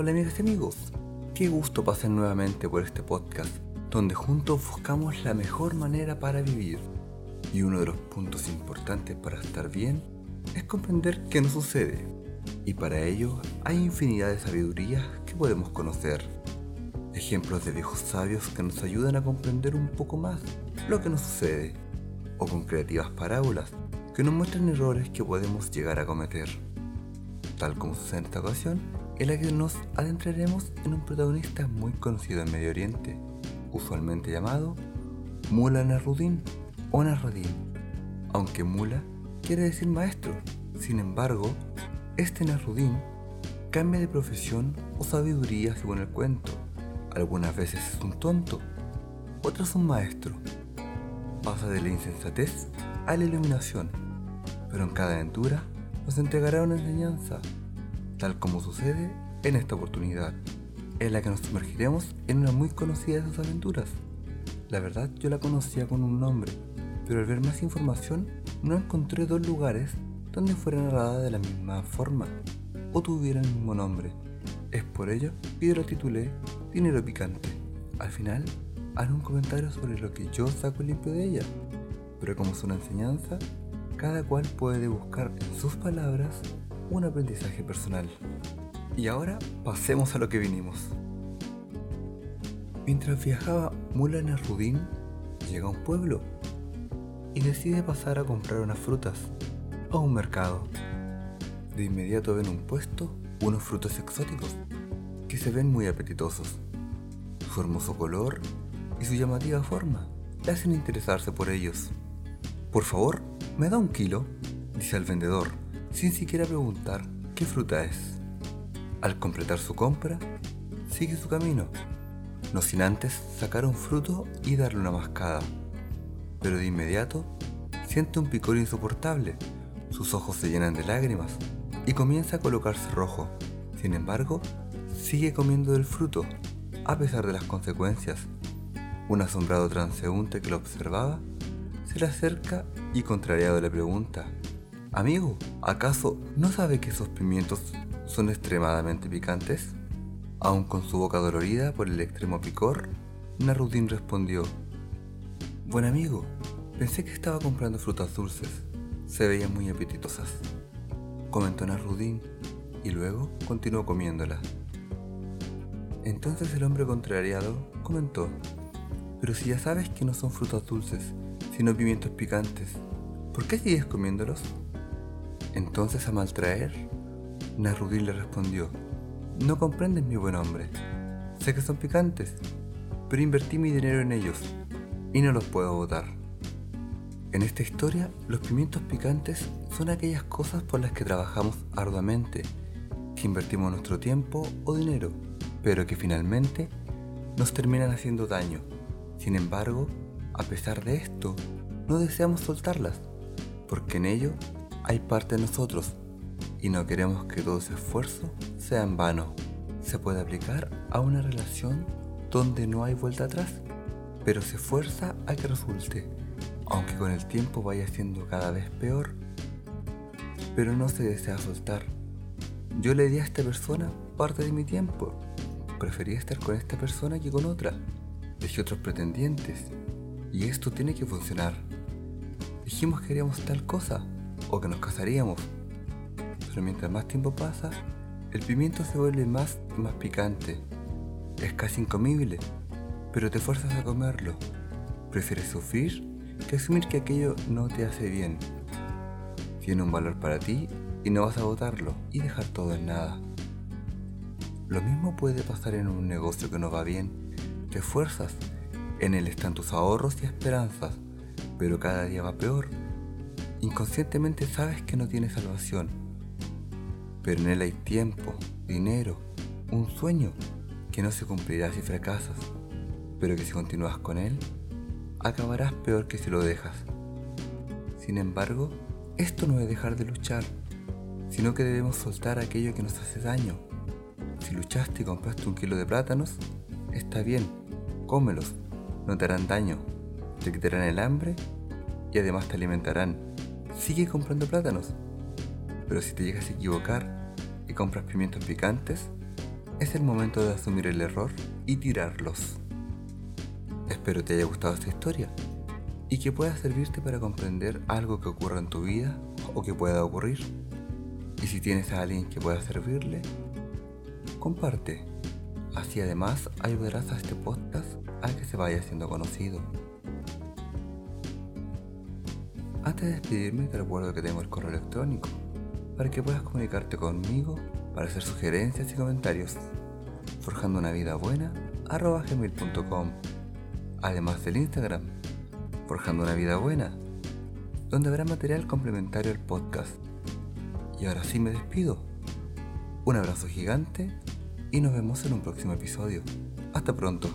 Hola amigas y amigos, qué gusto pasar nuevamente por este podcast, donde juntos buscamos la mejor manera para vivir. Y uno de los puntos importantes para estar bien es comprender qué nos sucede. Y para ello hay infinidad de sabidurías que podemos conocer. Ejemplos de viejos sabios que nos ayudan a comprender un poco más lo que nos sucede. O con creativas parábolas que nos muestran errores que podemos llegar a cometer. Tal como sucede en esta ocasión, en la que nos adentraremos en un protagonista muy conocido en Medio Oriente, usualmente llamado Mula Narudin o Narradin, aunque Mula quiere decir maestro. Sin embargo, este Narudin cambia de profesión o sabiduría según el cuento. Algunas veces es un tonto, otras un maestro. Pasa de la insensatez a la iluminación, pero en cada aventura nos entregará una enseñanza tal como sucede en esta oportunidad, en la que nos sumergiremos en una muy conocida de sus aventuras. La verdad yo la conocía con un nombre, pero al ver más información no encontré dos lugares donde fuera narrada de la misma forma o tuviera el mismo nombre. Es por ello que la titulé Dinero Picante. Al final haré un comentario sobre lo que yo saco limpio de ella, pero como es una enseñanza, cada cual puede buscar en sus palabras un aprendizaje personal. Y ahora pasemos a lo que vinimos. Mientras viajaba Mulan Rudin, llega a un pueblo y decide pasar a comprar unas frutas a un mercado. De inmediato ven un puesto unos frutos exóticos que se ven muy apetitosos. Su hermoso color y su llamativa forma le hacen interesarse por ellos. Por favor, me da un kilo, dice el vendedor sin siquiera preguntar qué fruta es. Al completar su compra, sigue su camino, no sin antes sacar un fruto y darle una mascada. Pero de inmediato siente un picor insoportable, sus ojos se llenan de lágrimas y comienza a colocarse rojo. Sin embargo, sigue comiendo del fruto, a pesar de las consecuencias. Un asombrado transeúnte que lo observaba se le acerca y contrariado le pregunta, Amigo, ¿acaso no sabe que esos pimientos son extremadamente picantes? Aún con su boca dolorida por el extremo picor, Narudin respondió, Buen amigo, pensé que estaba comprando frutas dulces. Se veían muy apetitosas. Comentó Narudin y luego continuó comiéndola. Entonces el hombre contrariado comentó, pero si ya sabes que no son frutas dulces, sino pimientos picantes, ¿por qué sigues comiéndolos? Entonces a maltraer, Narudin le respondió, no comprendes mi buen hombre. Sé que son picantes, pero invertí mi dinero en ellos y no los puedo botar. En esta historia, los pimientos picantes son aquellas cosas por las que trabajamos arduamente, que invertimos nuestro tiempo o dinero, pero que finalmente nos terminan haciendo daño. Sin embargo, a pesar de esto, no deseamos soltarlas, porque en ello hay parte de nosotros y no queremos que todo ese esfuerzo sea en vano. Se puede aplicar a una relación donde no hay vuelta atrás, pero se esfuerza a que resulte, aunque con el tiempo vaya siendo cada vez peor, pero no se desea soltar. Yo le di a esta persona parte de mi tiempo, prefería estar con esta persona que con otra, dejé otros pretendientes, y esto tiene que funcionar. Dijimos que haríamos tal cosa, o que nos casaríamos. Pero mientras más tiempo pasa, el pimiento se vuelve más más picante. Es casi incomible, pero te fuerzas a comerlo. Prefieres sufrir que asumir que aquello no te hace bien. Tiene un valor para ti y no vas a botarlo y dejar todo en nada. Lo mismo puede pasar en un negocio que no va bien. Te esfuerzas, en él están tus ahorros y esperanzas, pero cada día va peor Inconscientemente sabes que no tienes salvación, pero en él hay tiempo, dinero, un sueño que no se cumplirá si fracasas, pero que si continúas con él, acabarás peor que si lo dejas. Sin embargo, esto no es dejar de luchar, sino que debemos soltar aquello que nos hace daño. Si luchaste y compraste un kilo de plátanos, está bien, cómelos, no te harán daño, te quitarán el hambre y además te alimentarán sigue comprando plátanos. Pero si te llegas a equivocar y compras pimientos picantes, es el momento de asumir el error y tirarlos. Espero te haya gustado esta historia y que pueda servirte para comprender algo que ocurra en tu vida o que pueda ocurrir. Y si tienes a alguien que pueda servirle, comparte. Así además ayudarás a este podcast a que se vaya siendo conocido. Antes de despedirme te recuerdo que tengo el correo electrónico para que puedas comunicarte conmigo para hacer sugerencias y comentarios. forjando una vida buena gmail.com además del Instagram forjando una vida buena donde habrá material complementario al podcast. Y ahora sí me despido. Un abrazo gigante y nos vemos en un próximo episodio. Hasta pronto